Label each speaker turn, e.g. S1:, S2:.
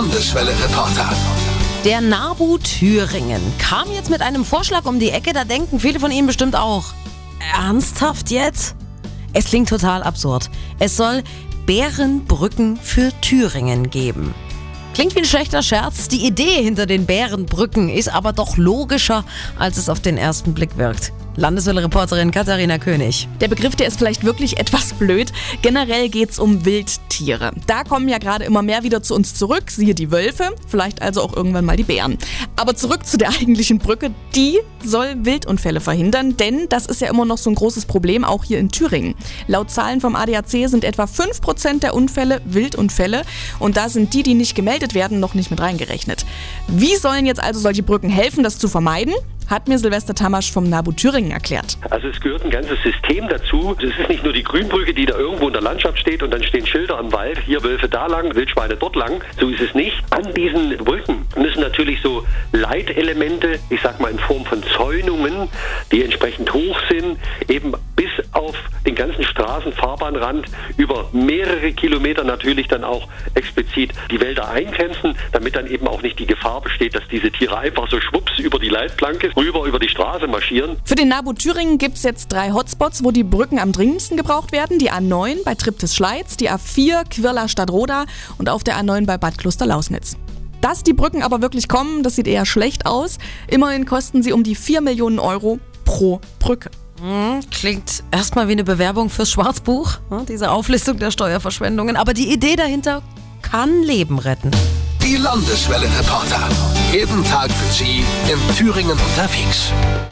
S1: Landeswelle-Reporter.
S2: Der NABU Thüringen kam jetzt mit einem Vorschlag um die Ecke, da denken viele von Ihnen bestimmt auch. Ernsthaft jetzt? Es klingt total absurd. Es soll Bärenbrücken für Thüringen geben. Klingt wie ein schlechter Scherz. Die Idee hinter den Bärenbrücken ist aber doch logischer, als es auf den ersten Blick wirkt. Landeswelle-Reporterin Katharina König.
S3: Der Begriff, der ist vielleicht wirklich etwas blöd. Generell geht es um Wildtiere. Da kommen ja gerade immer mehr wieder zu uns zurück, siehe die Wölfe, vielleicht also auch irgendwann mal die Bären. Aber zurück zu der eigentlichen Brücke, die soll Wildunfälle verhindern, denn das ist ja immer noch so ein großes Problem, auch hier in Thüringen. Laut Zahlen vom ADAC sind etwa 5% der Unfälle Wildunfälle und da sind die, die nicht gemeldet werden, noch nicht mit reingerechnet. Wie sollen jetzt also solche Brücken helfen, das zu vermeiden? Hat mir Silvester Tamasch vom NABU Thüringen erklärt.
S4: Also es gehört ein ganzes System dazu. Es ist nicht nur die Grünbrücke, die da irgendwo in der Landschaft steht und dann stehen Schilder am Wald, hier Wölfe da lang, Wildschweine dort lang. So ist es nicht. An diesen Brücken müssen natürlich so Leitelemente, ich sag mal in Form von Zäunungen, die entsprechend hoch sind, eben bis ganzen Straßenfahrbahnrand über mehrere Kilometer natürlich dann auch explizit die Wälder eingrenzen, damit dann eben auch nicht die Gefahr besteht, dass diese Tiere einfach so schwupps über die Leitplanke rüber über die Straße marschieren.
S3: Für den NABU Thüringen gibt es jetzt drei Hotspots, wo die Brücken am dringendsten gebraucht werden. Die A9 bei Triptis-Schleiz, die A4 Quirla Stadtroda und auf der A9 bei Bad Kloster-Lausnitz. Dass die Brücken aber wirklich kommen, das sieht eher schlecht aus. Immerhin kosten sie um die 4 Millionen Euro pro Brücke.
S2: Hm, klingt erstmal wie eine Bewerbung fürs Schwarzbuch, ne, diese Auflistung der Steuerverschwendungen. Aber die Idee dahinter kann Leben retten.
S1: Die Landeswelle-Reporter. Jeden Tag für Sie in Thüringen unterwegs.